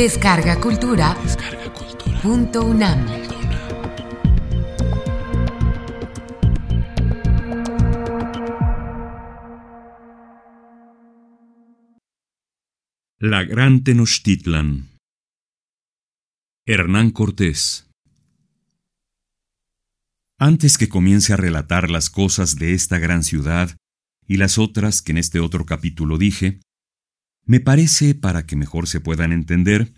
Descarga Cultura. Punto UNAM. La Gran Tenochtitlan. Hernán Cortés. Antes que comience a relatar las cosas de esta gran ciudad y las otras que en este otro capítulo dije, me parece, para que mejor se puedan entender,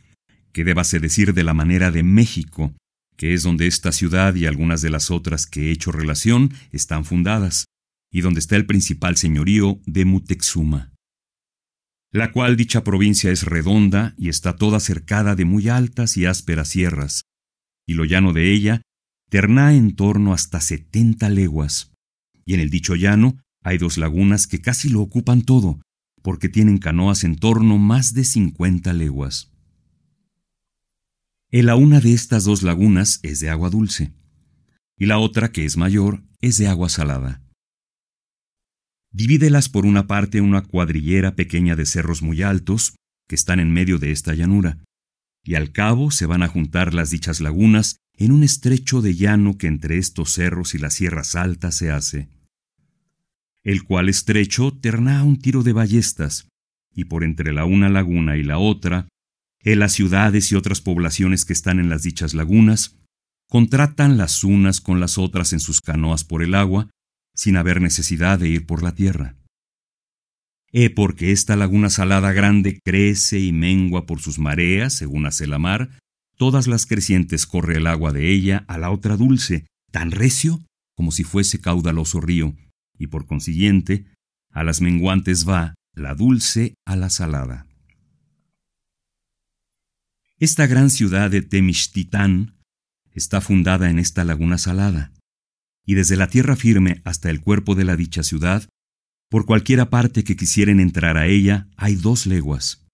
que débase decir de la manera de México, que es donde esta ciudad y algunas de las otras que he hecho relación están fundadas, y donde está el principal señorío de Mutexuma. La cual dicha provincia es redonda y está toda cercada de muy altas y ásperas sierras, y lo llano de ella terná en torno hasta setenta leguas, y en el dicho llano hay dos lagunas que casi lo ocupan todo, porque tienen canoas en torno más de cincuenta leguas. En la una de estas dos lagunas es de agua dulce, y la otra, que es mayor, es de agua salada. Divídelas por una parte una cuadrillera pequeña de cerros muy altos, que están en medio de esta llanura, y al cabo se van a juntar las dichas lagunas en un estrecho de llano que entre estos cerros y las sierras altas se hace, el cual estrecho terná un tiro de ballestas, y por entre la una laguna y la otra, en las ciudades y otras poblaciones que están en las dichas lagunas, contratan las unas con las otras en sus canoas por el agua, sin haber necesidad de ir por la tierra. He porque esta laguna salada grande crece y mengua por sus mareas, según hace la mar, todas las crecientes corre el agua de ella a la otra dulce, tan recio como si fuese caudaloso río, y por consiguiente, a las menguantes va la dulce a la salada. Esta gran ciudad de Temixtitán está fundada en esta laguna salada, y desde la tierra firme hasta el cuerpo de la dicha ciudad, por cualquiera parte que quisieren entrar a ella, hay dos leguas.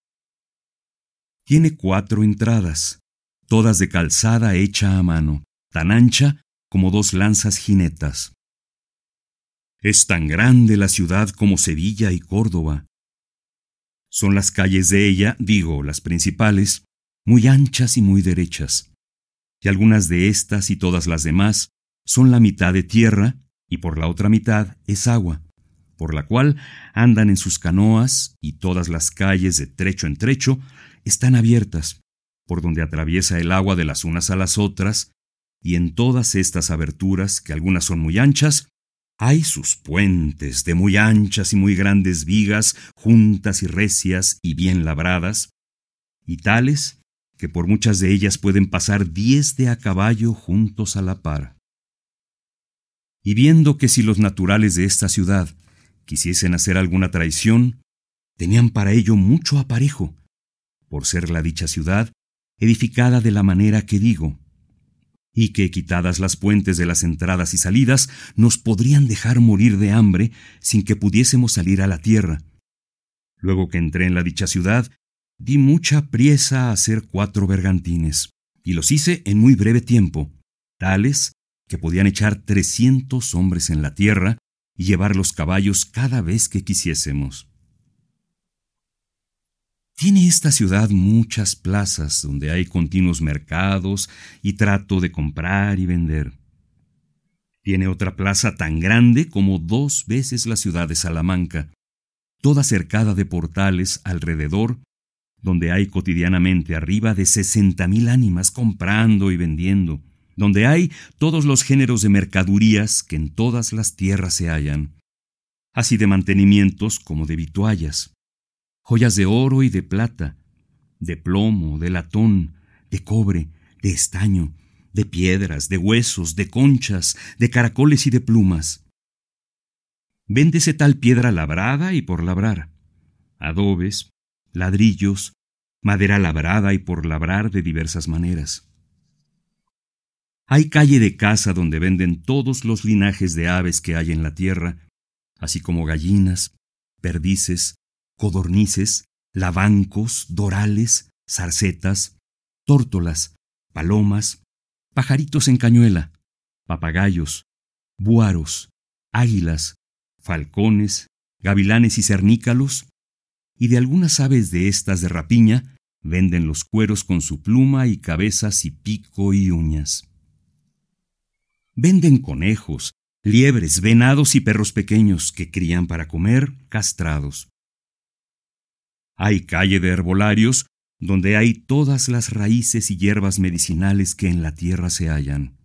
Tiene cuatro entradas, todas de calzada hecha a mano, tan ancha como dos lanzas jinetas. Es tan grande la ciudad como Sevilla y Córdoba. Son las calles de ella, digo, las principales, muy anchas y muy derechas. Y algunas de estas y todas las demás son la mitad de tierra y por la otra mitad es agua, por la cual andan en sus canoas y todas las calles de trecho en trecho están abiertas, por donde atraviesa el agua de las unas a las otras, y en todas estas aberturas, que algunas son muy anchas, hay sus puentes de muy anchas y muy grandes vigas, juntas y recias y bien labradas, y tales que por muchas de ellas pueden pasar diez de a caballo juntos a la par. Y viendo que si los naturales de esta ciudad quisiesen hacer alguna traición, tenían para ello mucho aparejo, por ser la dicha ciudad edificada de la manera que digo, y que quitadas las puentes de las entradas y salidas, nos podrían dejar morir de hambre sin que pudiésemos salir a la tierra. Luego que entré en la dicha ciudad, di mucha priesa a hacer cuatro bergantines, y los hice en muy breve tiempo, tales que podían echar trescientos hombres en la tierra y llevar los caballos cada vez que quisiésemos. Tiene esta ciudad muchas plazas donde hay continuos mercados y trato de comprar y vender. Tiene otra plaza tan grande como dos veces la ciudad de Salamanca, toda cercada de portales alrededor, donde hay cotidianamente arriba de sesenta mil ánimas comprando y vendiendo, donde hay todos los géneros de mercadurías que en todas las tierras se hallan, así de mantenimientos como de vituallas joyas de oro y de plata, de plomo, de latón, de cobre, de estaño, de piedras, de huesos, de conchas, de caracoles y de plumas. Véndese tal piedra labrada y por labrar, adobes, ladrillos, madera labrada y por labrar de diversas maneras. Hay calle de casa donde venden todos los linajes de aves que hay en la tierra, así como gallinas, perdices, codornices, lavancos, dorales, zarcetas, tórtolas, palomas, pajaritos en cañuela, papagayos, buaros, águilas, falcones, gavilanes y cernícalos, y de algunas aves de estas de rapiña venden los cueros con su pluma y cabezas y pico y uñas. Venden conejos, liebres, venados y perros pequeños que crían para comer, castrados. Hay calle de herbolarios donde hay todas las raíces y hierbas medicinales que en la tierra se hallan.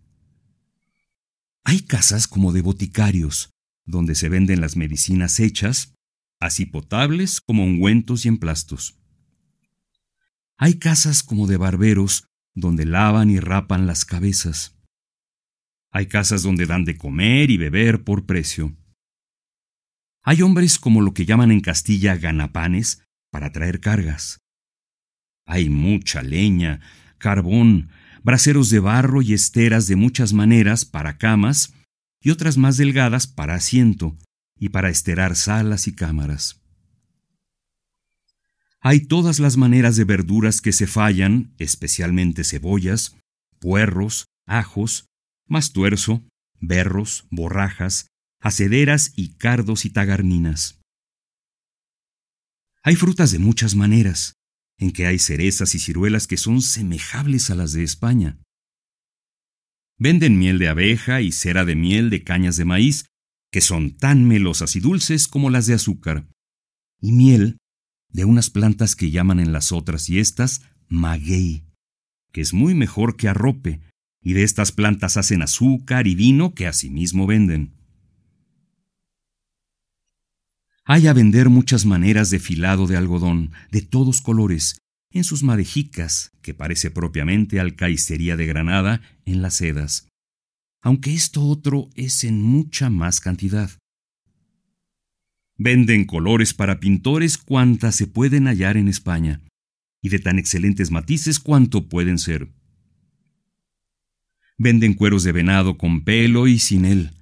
Hay casas como de boticarios, donde se venden las medicinas hechas, así potables como ungüentos y emplastos. Hay casas como de barberos, donde lavan y rapan las cabezas. Hay casas donde dan de comer y beber por precio. Hay hombres como lo que llaman en Castilla ganapanes para traer cargas. Hay mucha leña, carbón, braseros de barro y esteras de muchas maneras para camas y otras más delgadas para asiento y para esterar salas y cámaras. Hay todas las maneras de verduras que se fallan, especialmente cebollas, puerros, ajos, mastuerzo, berros, borrajas, acederas y cardos y tagarninas. Hay frutas de muchas maneras, en que hay cerezas y ciruelas que son semejables a las de España. Venden miel de abeja y cera de miel de cañas de maíz, que son tan melosas y dulces como las de azúcar, y miel de unas plantas que llaman en las otras y estas maguey, que es muy mejor que arrope, y de estas plantas hacen azúcar y vino que asimismo venden. Hay a vender muchas maneras de filado de algodón, de todos colores, en sus madejicas, que parece propiamente alcaicería de Granada, en las sedas, aunque esto otro es en mucha más cantidad. Venden colores para pintores cuantas se pueden hallar en España, y de tan excelentes matices cuanto pueden ser. Venden cueros de venado con pelo y sin él,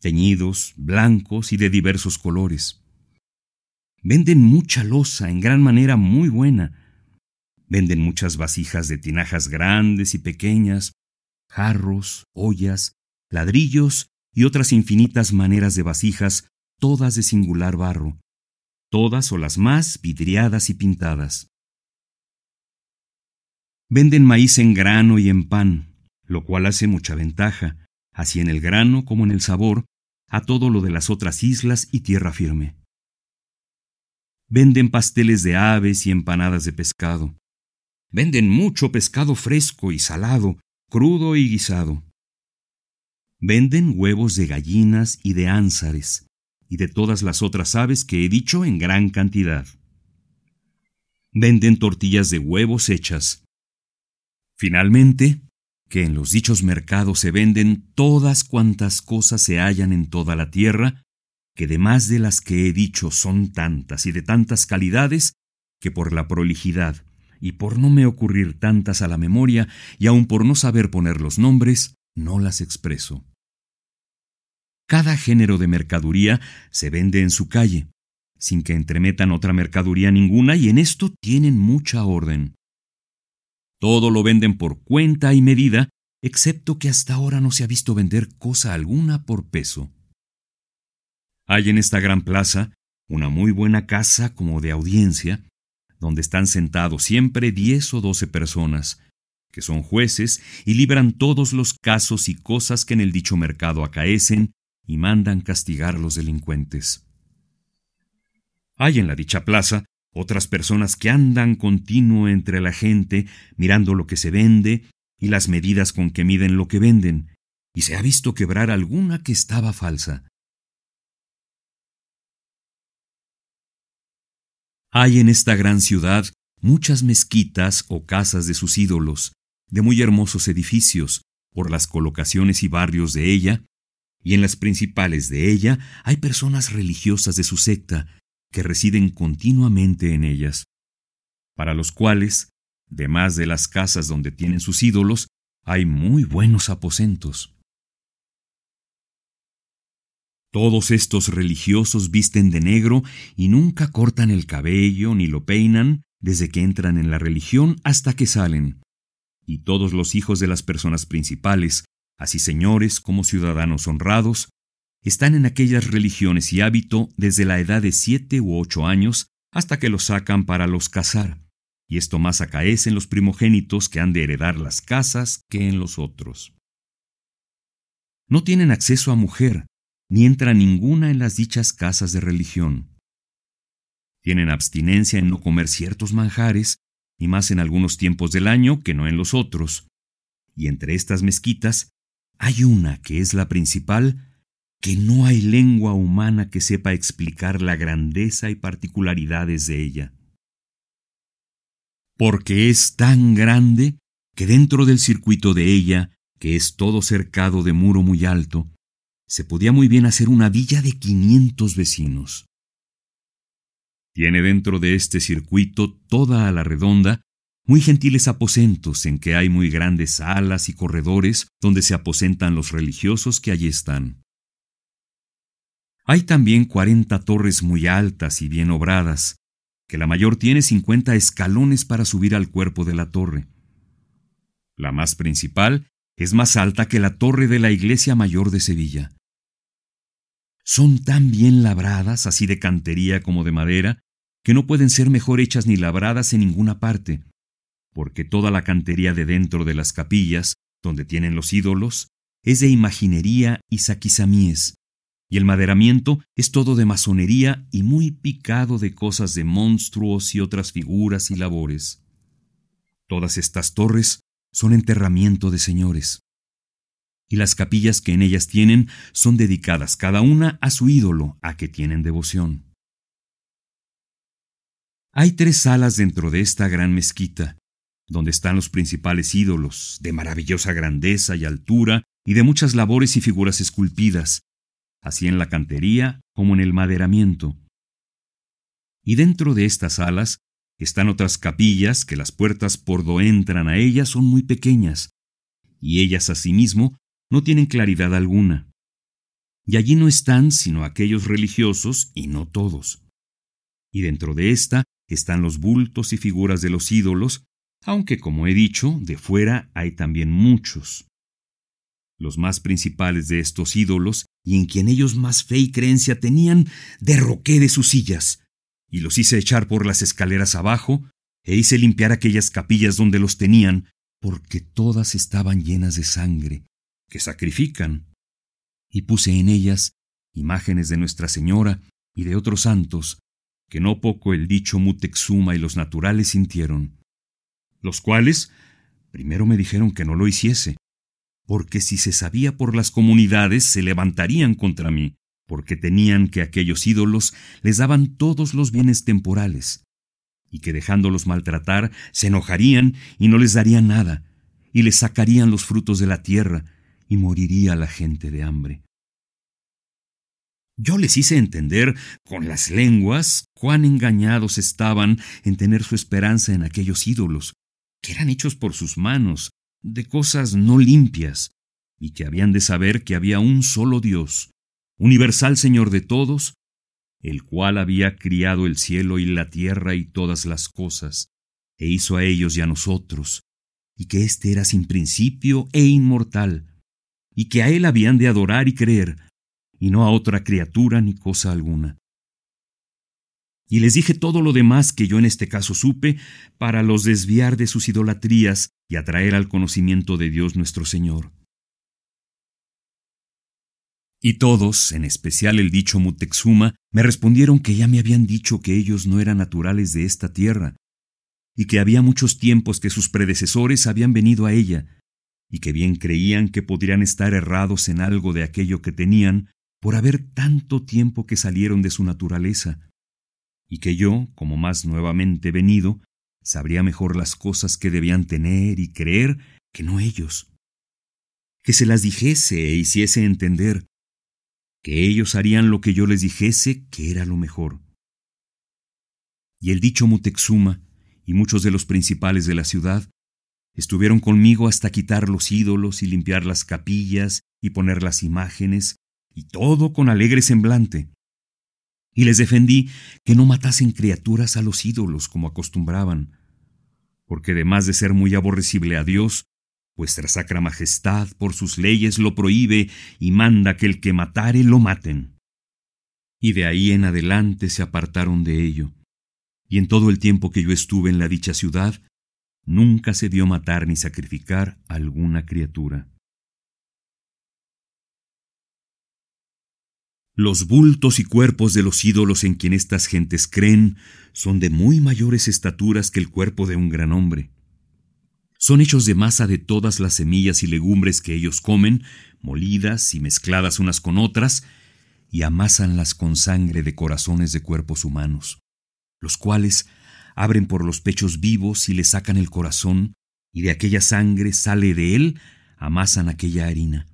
teñidos, blancos y de diversos colores. Venden mucha loza en gran manera muy buena. Venden muchas vasijas de tinajas grandes y pequeñas, jarros, ollas, ladrillos y otras infinitas maneras de vasijas, todas de singular barro, todas o las más vidriadas y pintadas. Venden maíz en grano y en pan, lo cual hace mucha ventaja, así en el grano como en el sabor, a todo lo de las otras islas y tierra firme. Venden pasteles de aves y empanadas de pescado. Venden mucho pescado fresco y salado, crudo y guisado. Venden huevos de gallinas y de ánsares, y de todas las otras aves que he dicho en gran cantidad. Venden tortillas de huevos hechas. Finalmente, que en los dichos mercados se venden todas cuantas cosas se hallan en toda la tierra, que de más de las que he dicho son tantas y de tantas calidades, que por la prolijidad y por no me ocurrir tantas a la memoria y aun por no saber poner los nombres, no las expreso. Cada género de mercaduría se vende en su calle, sin que entremetan otra mercaduría ninguna, y en esto tienen mucha orden. Todo lo venden por cuenta y medida, excepto que hasta ahora no se ha visto vender cosa alguna por peso. Hay en esta gran plaza una muy buena casa como de audiencia, donde están sentados siempre diez o doce personas, que son jueces y libran todos los casos y cosas que en el dicho mercado acaecen y mandan castigar a los delincuentes. Hay en la dicha plaza otras personas que andan continuo entre la gente, mirando lo que se vende y las medidas con que miden lo que venden, y se ha visto quebrar alguna que estaba falsa. Hay en esta gran ciudad muchas mezquitas o casas de sus ídolos, de muy hermosos edificios, por las colocaciones y barrios de ella, y en las principales de ella hay personas religiosas de su secta que residen continuamente en ellas, para los cuales, demás de las casas donde tienen sus ídolos, hay muy buenos aposentos. Todos estos religiosos visten de negro y nunca cortan el cabello ni lo peinan desde que entran en la religión hasta que salen. Y todos los hijos de las personas principales, así señores como ciudadanos honrados, están en aquellas religiones y hábito desde la edad de siete u ocho años hasta que los sacan para los casar, y esto más acaece en los primogénitos que han de heredar las casas que en los otros. No tienen acceso a mujer, ni entra ninguna en las dichas casas de religión. Tienen abstinencia en no comer ciertos manjares, y más en algunos tiempos del año que no en los otros. Y entre estas mezquitas hay una que es la principal, que no hay lengua humana que sepa explicar la grandeza y particularidades de ella porque es tan grande que dentro del circuito de ella, que es todo cercado de muro muy alto, se podía muy bien hacer una villa de quinientos vecinos. Tiene dentro de este circuito toda a la redonda muy gentiles aposentos en que hay muy grandes salas y corredores donde se aposentan los religiosos que allí están. Hay también cuarenta torres muy altas y bien obradas, que la mayor tiene 50 escalones para subir al cuerpo de la torre. La más principal es más alta que la torre de la iglesia mayor de Sevilla. Son tan bien labradas, así de cantería como de madera, que no pueden ser mejor hechas ni labradas en ninguna parte, porque toda la cantería de dentro de las capillas, donde tienen los ídolos, es de imaginería y saquizamíes, y el maderamiento es todo de masonería y muy picado de cosas de monstruos y otras figuras y labores. Todas estas torres son enterramiento de señores. Y las capillas que en ellas tienen son dedicadas cada una a su ídolo a que tienen devoción. Hay tres salas dentro de esta gran mezquita, donde están los principales ídolos, de maravillosa grandeza y altura, y de muchas labores y figuras esculpidas, así en la cantería como en el maderamiento. Y dentro de estas salas están otras capillas que las puertas por do entran a ellas son muy pequeñas, y ellas asimismo no tienen claridad alguna. Y allí no están sino aquellos religiosos y no todos. Y dentro de esta están los bultos y figuras de los ídolos, aunque como he dicho, de fuera hay también muchos. Los más principales de estos ídolos, y en quien ellos más fe y creencia tenían, derroqué de sus sillas, y los hice echar por las escaleras abajo, e hice limpiar aquellas capillas donde los tenían, porque todas estaban llenas de sangre, que sacrifican. Y puse en ellas imágenes de Nuestra Señora y de otros santos, que no poco el dicho Mutexuma y los naturales sintieron, los cuales primero me dijeron que no lo hiciese, porque si se sabía por las comunidades se levantarían contra mí, porque tenían que aquellos ídolos les daban todos los bienes temporales, y que dejándolos maltratar se enojarían y no les darían nada, y les sacarían los frutos de la tierra, y moriría la gente de hambre. Yo les hice entender con las lenguas cuán engañados estaban en tener su esperanza en aquellos ídolos, que eran hechos por sus manos, de cosas no limpias, y que habían de saber que había un solo Dios, universal Señor de todos, el cual había criado el cielo y la tierra y todas las cosas, e hizo a ellos y a nosotros, y que éste era sin principio e inmortal, y que a él habían de adorar y creer, y no a otra criatura ni cosa alguna. Y les dije todo lo demás que yo en este caso supe, para los desviar de sus idolatrías y atraer al conocimiento de Dios nuestro Señor. Y todos, en especial el dicho Mutexuma, me respondieron que ya me habían dicho que ellos no eran naturales de esta tierra, y que había muchos tiempos que sus predecesores habían venido a ella, y que bien creían que podrían estar errados en algo de aquello que tenían, por haber tanto tiempo que salieron de su naturaleza, y que yo, como más nuevamente venido, sabría mejor las cosas que debían tener y creer que no ellos. Que se las dijese e hiciese entender, que ellos harían lo que yo les dijese que era lo mejor. Y el dicho Mutexuma y muchos de los principales de la ciudad estuvieron conmigo hasta quitar los ídolos y limpiar las capillas y poner las imágenes, y todo con alegre semblante. Y les defendí que no matasen criaturas a los ídolos como acostumbraban, porque además de ser muy aborrecible a Dios, vuestra sacra majestad por sus leyes lo prohíbe y manda que el que matare lo maten. Y de ahí en adelante se apartaron de ello, Y en todo el tiempo que yo estuve en la dicha ciudad, nunca se dio matar ni sacrificar alguna criatura. Los bultos y cuerpos de los ídolos en quien estas gentes creen son de muy mayores estaturas que el cuerpo de un gran hombre. Son hechos de masa de todas las semillas y legumbres que ellos comen, molidas y mezcladas unas con otras, y amasanlas con sangre de corazones de cuerpos humanos, los cuales abren por los pechos vivos y le sacan el corazón, y de aquella sangre sale de él, amasan aquella harina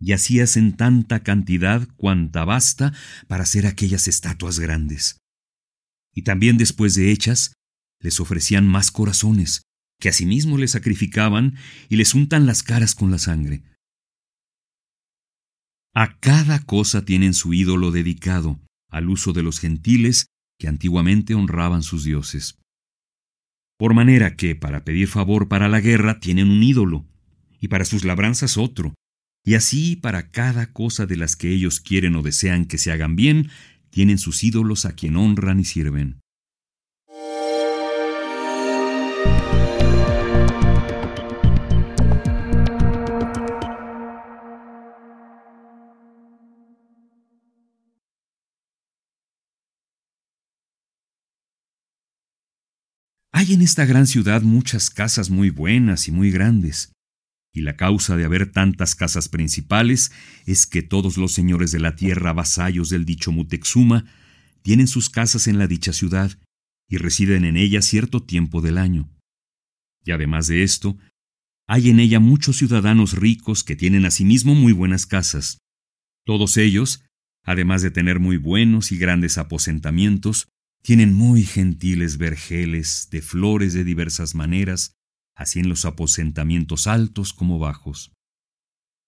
y así hacen tanta cantidad cuanta basta para hacer aquellas estatuas grandes. Y también después de hechas, les ofrecían más corazones, que asimismo les sacrificaban y les untan las caras con la sangre. A cada cosa tienen su ídolo dedicado, al uso de los gentiles que antiguamente honraban sus dioses. Por manera que, para pedir favor para la guerra, tienen un ídolo, y para sus labranzas otro, y así para cada cosa de las que ellos quieren o desean que se hagan bien, tienen sus ídolos a quien honran y sirven. En esta gran ciudad muchas casas muy buenas y muy grandes, y la causa de haber tantas casas principales es que todos los señores de la tierra vasallos del dicho Mutexuma tienen sus casas en la dicha ciudad y residen en ella cierto tiempo del año. Y además de esto, hay en ella muchos ciudadanos ricos que tienen asimismo muy buenas casas. Todos ellos, además de tener muy buenos y grandes aposentamientos, tienen muy gentiles vergeles de flores de diversas maneras, así en los aposentamientos altos como bajos.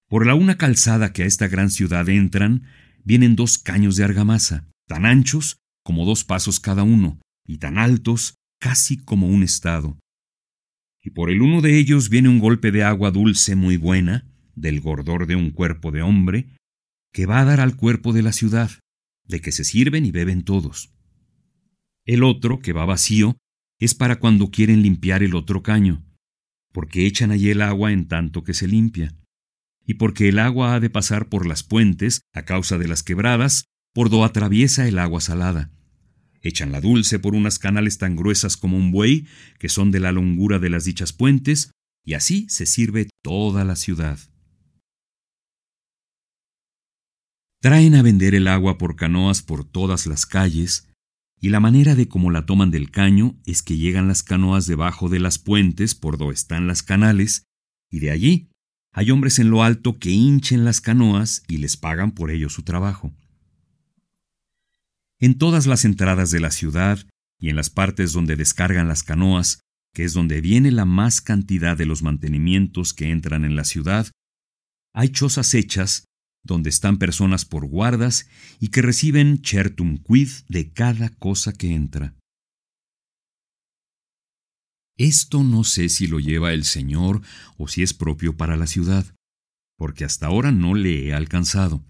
Por la una calzada que a esta gran ciudad entran, vienen dos caños de argamasa, tan anchos como dos pasos cada uno, y tan altos casi como un estado. Y por el uno de ellos viene un golpe de agua dulce muy buena, del gordor de un cuerpo de hombre, que va a dar al cuerpo de la ciudad, de que se sirven y beben todos. El otro, que va vacío, es para cuando quieren limpiar el otro caño, porque echan allí el agua en tanto que se limpia, y porque el agua ha de pasar por las puentes a causa de las quebradas, por do atraviesa el agua salada. Echan la dulce por unas canales tan gruesas como un buey, que son de la longura de las dichas puentes, y así se sirve toda la ciudad. Traen a vender el agua por canoas por todas las calles, y la manera de cómo la toman del caño es que llegan las canoas debajo de las puentes por donde están las canales, y de allí hay hombres en lo alto que hinchen las canoas y les pagan por ello su trabajo. En todas las entradas de la ciudad y en las partes donde descargan las canoas, que es donde viene la más cantidad de los mantenimientos que entran en la ciudad, hay chozas hechas donde están personas por guardas y que reciben chertum quid de cada cosa que entra. Esto no sé si lo lleva el Señor o si es propio para la ciudad, porque hasta ahora no le he alcanzado.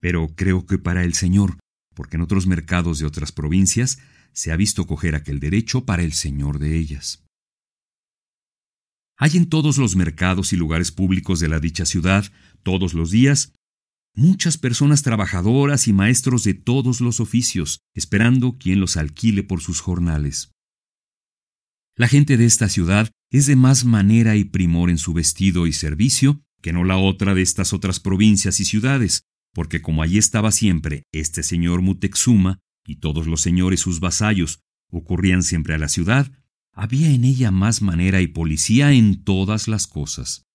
Pero creo que para el Señor, porque en otros mercados de otras provincias se ha visto coger aquel derecho para el Señor de ellas. Hay en todos los mercados y lugares públicos de la dicha ciudad, todos los días, muchas personas trabajadoras y maestros de todos los oficios, esperando quien los alquile por sus jornales. La gente de esta ciudad es de más manera y primor en su vestido y servicio que no la otra de estas otras provincias y ciudades, porque como allí estaba siempre este señor Mutexuma y todos los señores sus vasallos ocurrían siempre a la ciudad, había en ella más manera y policía en todas las cosas.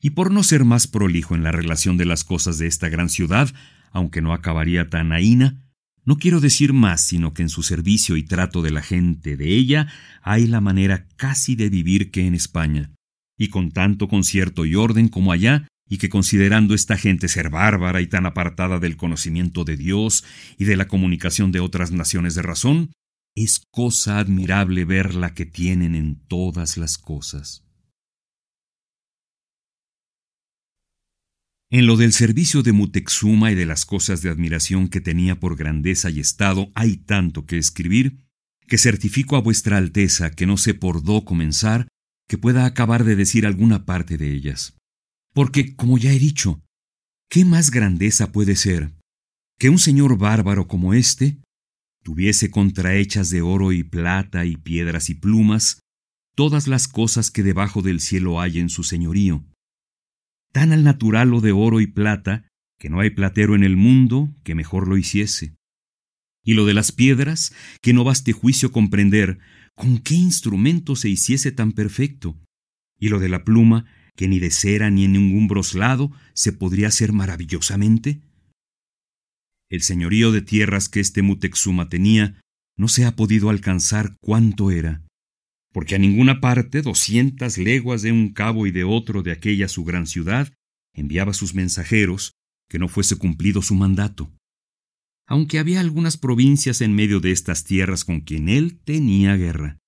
Y por no ser más prolijo en la relación de las cosas de esta gran ciudad, aunque no acabaría tan ahína, no quiero decir más, sino que en su servicio y trato de la gente de ella hay la manera casi de vivir que en España, y con tanto concierto y orden como allá, y que considerando esta gente ser bárbara y tan apartada del conocimiento de Dios y de la comunicación de otras naciones de razón, es cosa admirable ver la que tienen en todas las cosas. En lo del servicio de Mutexuma y de las cosas de admiración que tenía por grandeza y estado hay tanto que escribir, que certifico a vuestra Alteza que no sé por dó comenzar, que pueda acabar de decir alguna parte de ellas. Porque, como ya he dicho, ¿qué más grandeza puede ser que un señor bárbaro como éste tuviese contrahechas de oro y plata y piedras y plumas todas las cosas que debajo del cielo hay en su señorío? Tan al natural lo de oro y plata, que no hay platero en el mundo que mejor lo hiciese. Y lo de las piedras, que no baste juicio comprender con qué instrumento se hiciese tan perfecto. Y lo de la pluma, que ni de cera ni en ningún broslado se podría hacer maravillosamente. El señorío de tierras que este Mutexuma tenía no se ha podido alcanzar cuánto era, porque a ninguna parte, doscientas leguas de un cabo y de otro de aquella su gran ciudad, enviaba sus mensajeros, que no fuese cumplido su mandato. Aunque había algunas provincias en medio de estas tierras con quien él tenía guerra.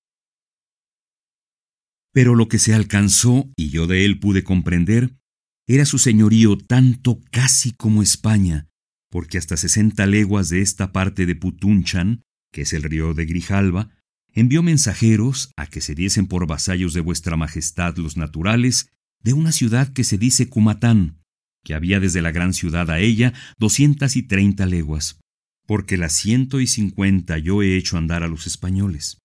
Pero lo que se alcanzó, y yo de él pude comprender, era su señorío tanto casi como España, porque hasta sesenta leguas de esta parte de Putunchan, que es el río de Grijalva, envió mensajeros a que se diesen por vasallos de vuestra majestad los naturales de una ciudad que se dice Cumatán, que había desde la gran ciudad a ella doscientas y treinta leguas, porque las ciento y cincuenta yo he hecho andar a los españoles.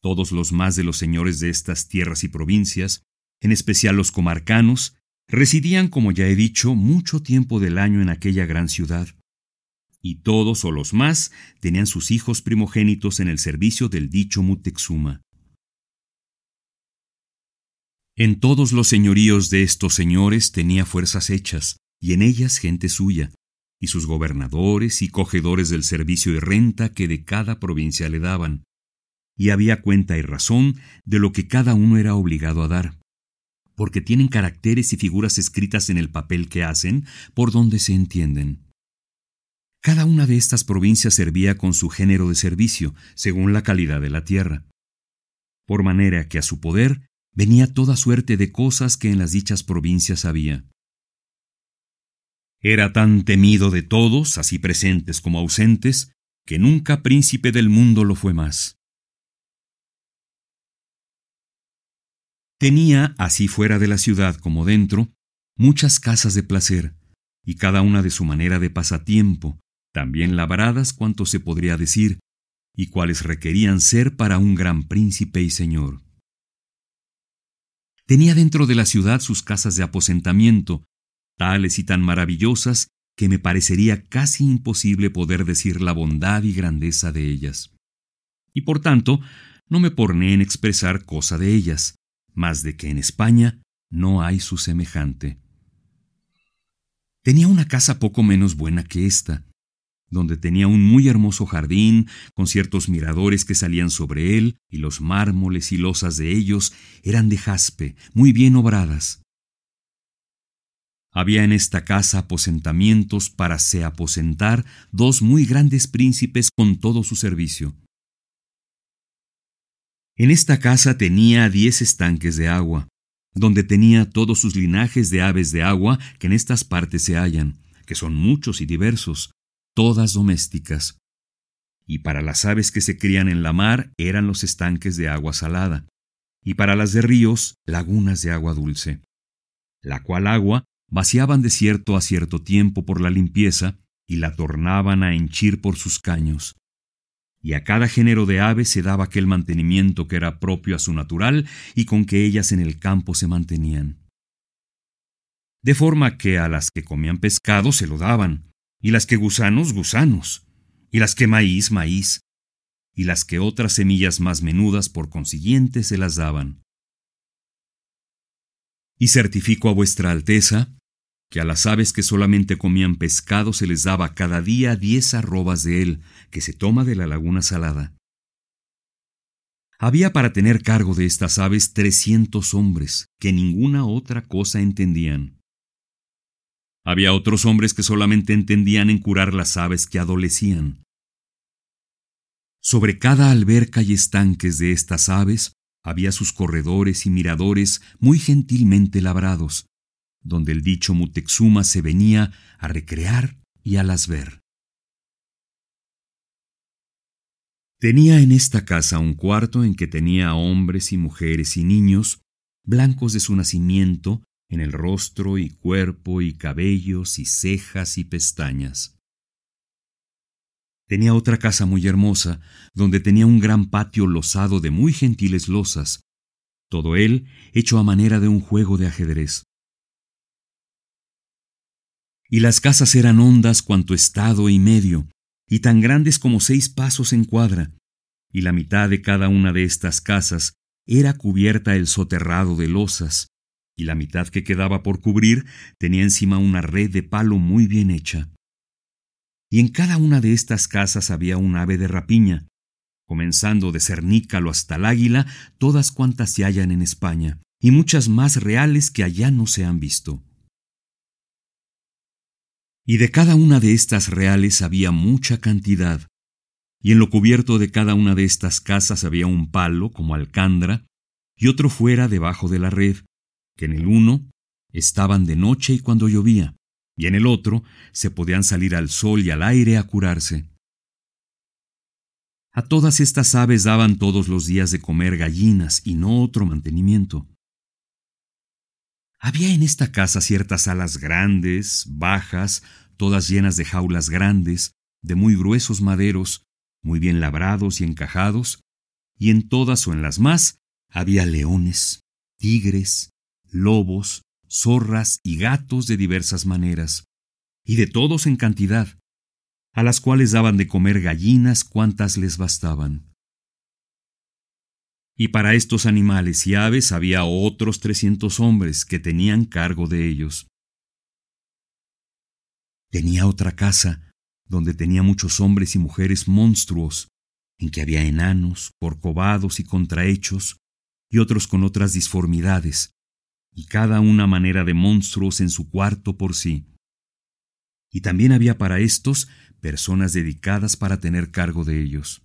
Todos los más de los señores de estas tierras y provincias, en especial los comarcanos, residían, como ya he dicho, mucho tiempo del año en aquella gran ciudad, y todos o los más tenían sus hijos primogénitos en el servicio del dicho Mutexuma. En todos los señoríos de estos señores tenía fuerzas hechas, y en ellas gente suya, y sus gobernadores y cogedores del servicio de renta que de cada provincia le daban, y había cuenta y razón de lo que cada uno era obligado a dar, porque tienen caracteres y figuras escritas en el papel que hacen, por donde se entienden. Cada una de estas provincias servía con su género de servicio, según la calidad de la tierra. Por manera que a su poder venía toda suerte de cosas que en las dichas provincias había. Era tan temido de todos, así presentes como ausentes, que nunca príncipe del mundo lo fue más. Tenía, así fuera de la ciudad como dentro, muchas casas de placer, y cada una de su manera de pasatiempo, también labradas cuanto se podría decir, y cuales requerían ser para un gran príncipe y señor. Tenía dentro de la ciudad sus casas de aposentamiento, tales y tan maravillosas que me parecería casi imposible poder decir la bondad y grandeza de ellas. Y por tanto, no me porné en expresar cosa de ellas, más de que en España no hay su semejante. Tenía una casa poco menos buena que esta, donde tenía un muy hermoso jardín, con ciertos miradores que salían sobre él, y los mármoles y losas de ellos eran de jaspe, muy bien obradas. Había en esta casa aposentamientos para se aposentar dos muy grandes príncipes con todo su servicio. En esta casa tenía diez estanques de agua, donde tenía todos sus linajes de aves de agua que en estas partes se hallan, que son muchos y diversos, todas domésticas. Y para las aves que se crían en la mar eran los estanques de agua salada, y para las de ríos lagunas de agua dulce, la cual agua vaciaban de cierto a cierto tiempo por la limpieza y la tornaban a henchir por sus caños. Y a cada género de ave se daba aquel mantenimiento que era propio a su natural y con que ellas en el campo se mantenían. De forma que a las que comían pescado se lo daban, y las que gusanos, gusanos, y las que maíz, maíz, y las que otras semillas más menudas por consiguiente se las daban. Y certifico a vuestra Alteza que a las aves que solamente comían pescado se les daba cada día diez arrobas de él, que se toma de la laguna salada. Había para tener cargo de estas aves trescientos hombres, que ninguna otra cosa entendían. Había otros hombres que solamente entendían en curar las aves que adolecían. Sobre cada alberca y estanques de estas aves había sus corredores y miradores muy gentilmente labrados, donde el dicho Mutexuma se venía a recrear y a las ver. Tenía en esta casa un cuarto en que tenía hombres y mujeres y niños, blancos de su nacimiento, en el rostro y cuerpo y cabellos y cejas y pestañas. Tenía otra casa muy hermosa, donde tenía un gran patio losado de muy gentiles losas, todo él hecho a manera de un juego de ajedrez. Y las casas eran hondas cuanto estado y medio, y tan grandes como seis pasos en cuadra, y la mitad de cada una de estas casas era cubierta el soterrado de losas, y la mitad que quedaba por cubrir tenía encima una red de palo muy bien hecha. Y en cada una de estas casas había un ave de rapiña, comenzando de cernícalo hasta el águila, todas cuantas se hallan en España, y muchas más reales que allá no se han visto. Y de cada una de estas reales había mucha cantidad, y en lo cubierto de cada una de estas casas había un palo como alcandra, y otro fuera debajo de la red, que en el uno estaban de noche y cuando llovía, y en el otro se podían salir al sol y al aire a curarse. A todas estas aves daban todos los días de comer gallinas y no otro mantenimiento. Había en esta casa ciertas alas grandes, bajas, todas llenas de jaulas grandes, de muy gruesos maderos, muy bien labrados y encajados, y en todas o en las más había leones, tigres, lobos, zorras y gatos de diversas maneras, y de todos en cantidad, a las cuales daban de comer gallinas cuantas les bastaban y para estos animales y aves había otros trescientos hombres que tenían cargo de ellos. Tenía otra casa, donde tenía muchos hombres y mujeres monstruos, en que había enanos, corcovados y contrahechos, y otros con otras disformidades, y cada una manera de monstruos en su cuarto por sí. Y también había para estos personas dedicadas para tener cargo de ellos.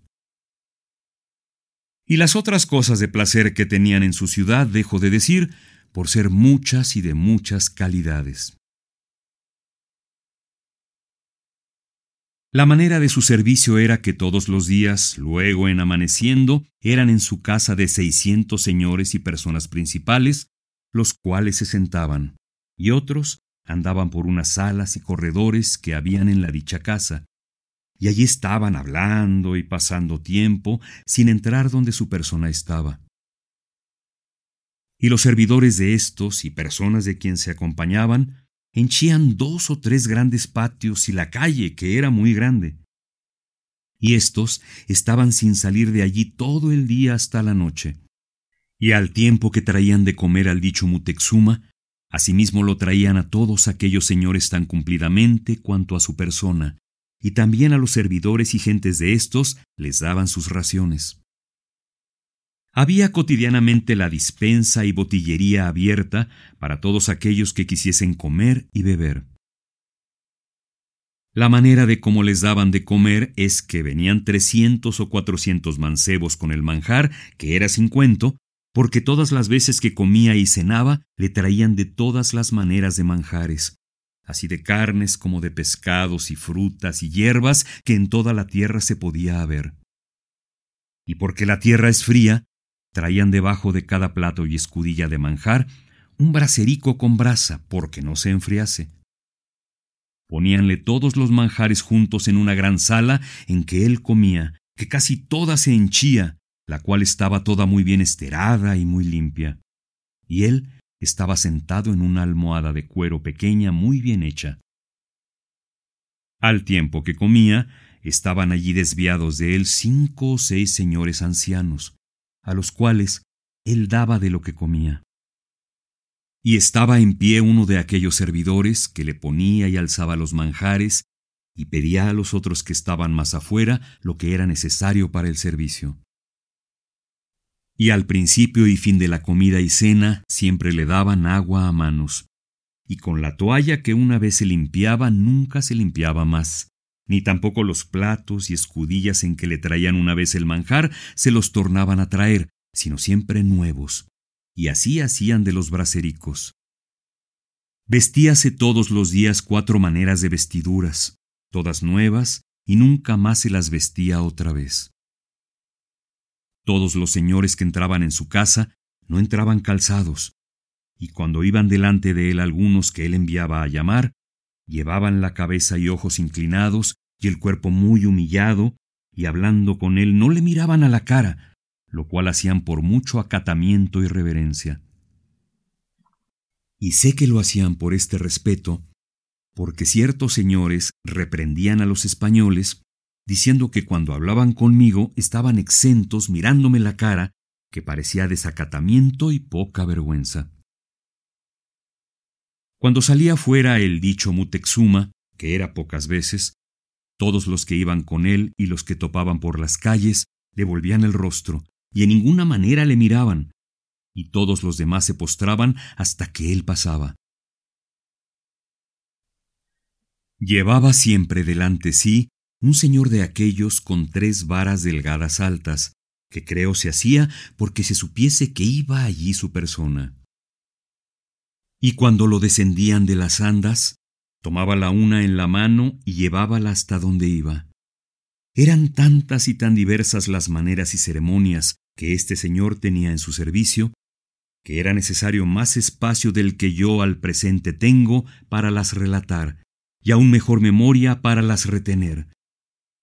Y las otras cosas de placer que tenían en su ciudad dejo de decir, por ser muchas y de muchas calidades. La manera de su servicio era que todos los días, luego en amaneciendo, eran en su casa de seiscientos señores y personas principales, los cuales se sentaban, y otros andaban por unas salas y corredores que habían en la dicha casa, y allí estaban hablando y pasando tiempo sin entrar donde su persona estaba. Y los servidores de estos y personas de quien se acompañaban henchían dos o tres grandes patios y la calle, que era muy grande. Y estos estaban sin salir de allí todo el día hasta la noche. Y al tiempo que traían de comer al dicho Mutexuma, asimismo lo traían a todos aquellos señores tan cumplidamente cuanto a su persona, y también a los servidores y gentes de estos les daban sus raciones. Había cotidianamente la dispensa y botillería abierta para todos aquellos que quisiesen comer y beber. La manera de cómo les daban de comer es que venían trescientos o cuatrocientos mancebos con el manjar, que era sin cuento, porque todas las veces que comía y cenaba le traían de todas las maneras de manjares, así de carnes como de pescados y frutas y hierbas que en toda la tierra se podía haber. Y porque la tierra es fría, traían debajo de cada plato y escudilla de manjar un braserico con brasa, porque no se enfriase. Poníanle todos los manjares juntos en una gran sala en que él comía, que casi toda se henchía, la cual estaba toda muy bien esterada y muy limpia. Y él estaba sentado en una almohada de cuero pequeña muy bien hecha. Al tiempo que comía, estaban allí desviados de él cinco o seis señores ancianos, a los cuales él daba de lo que comía. Y estaba en pie uno de aquellos servidores que le ponía y alzaba los manjares y pedía a los otros que estaban más afuera lo que era necesario para el servicio. Y al principio y fin de la comida y cena siempre le daban agua a manos. Y con la toalla que una vez se limpiaba nunca se limpiaba más. Ni tampoco los platos y escudillas en que le traían una vez el manjar se los tornaban a traer, sino siempre nuevos. Y así hacían de los brasericos. Vestíase todos los días cuatro maneras de vestiduras, todas nuevas, y nunca más se las vestía otra vez. Todos los señores que entraban en su casa no entraban calzados, y cuando iban delante de él algunos que él enviaba a llamar, llevaban la cabeza y ojos inclinados y el cuerpo muy humillado, y hablando con él no le miraban a la cara, lo cual hacían por mucho acatamiento y reverencia. Y sé que lo hacían por este respeto, porque ciertos señores reprendían a los españoles, diciendo que cuando hablaban conmigo estaban exentos mirándome la cara, que parecía desacatamiento y poca vergüenza. Cuando salía fuera el dicho Mutexuma, que era pocas veces, todos los que iban con él y los que topaban por las calles le volvían el rostro, y en ninguna manera le miraban, y todos los demás se postraban hasta que él pasaba. Llevaba siempre delante sí un señor de aquellos con tres varas delgadas altas, que creo se hacía porque se supiese que iba allí su persona. Y cuando lo descendían de las andas, tomaba la una en la mano y llevábala hasta donde iba. Eran tantas y tan diversas las maneras y ceremonias que este señor tenía en su servicio, que era necesario más espacio del que yo al presente tengo para las relatar, y aún mejor memoria para las retener,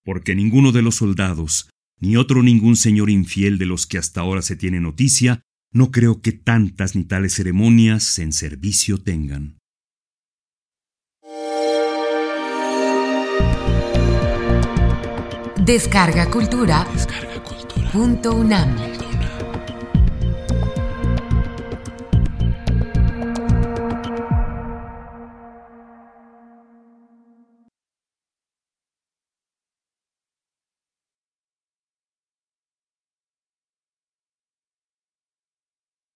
porque ninguno de los soldados, ni otro ningún señor infiel de los que hasta ahora se tiene noticia, no creo que tantas ni tales ceremonias en servicio tengan. Descarga Cultura. Descarga cultura. Punto UNAM.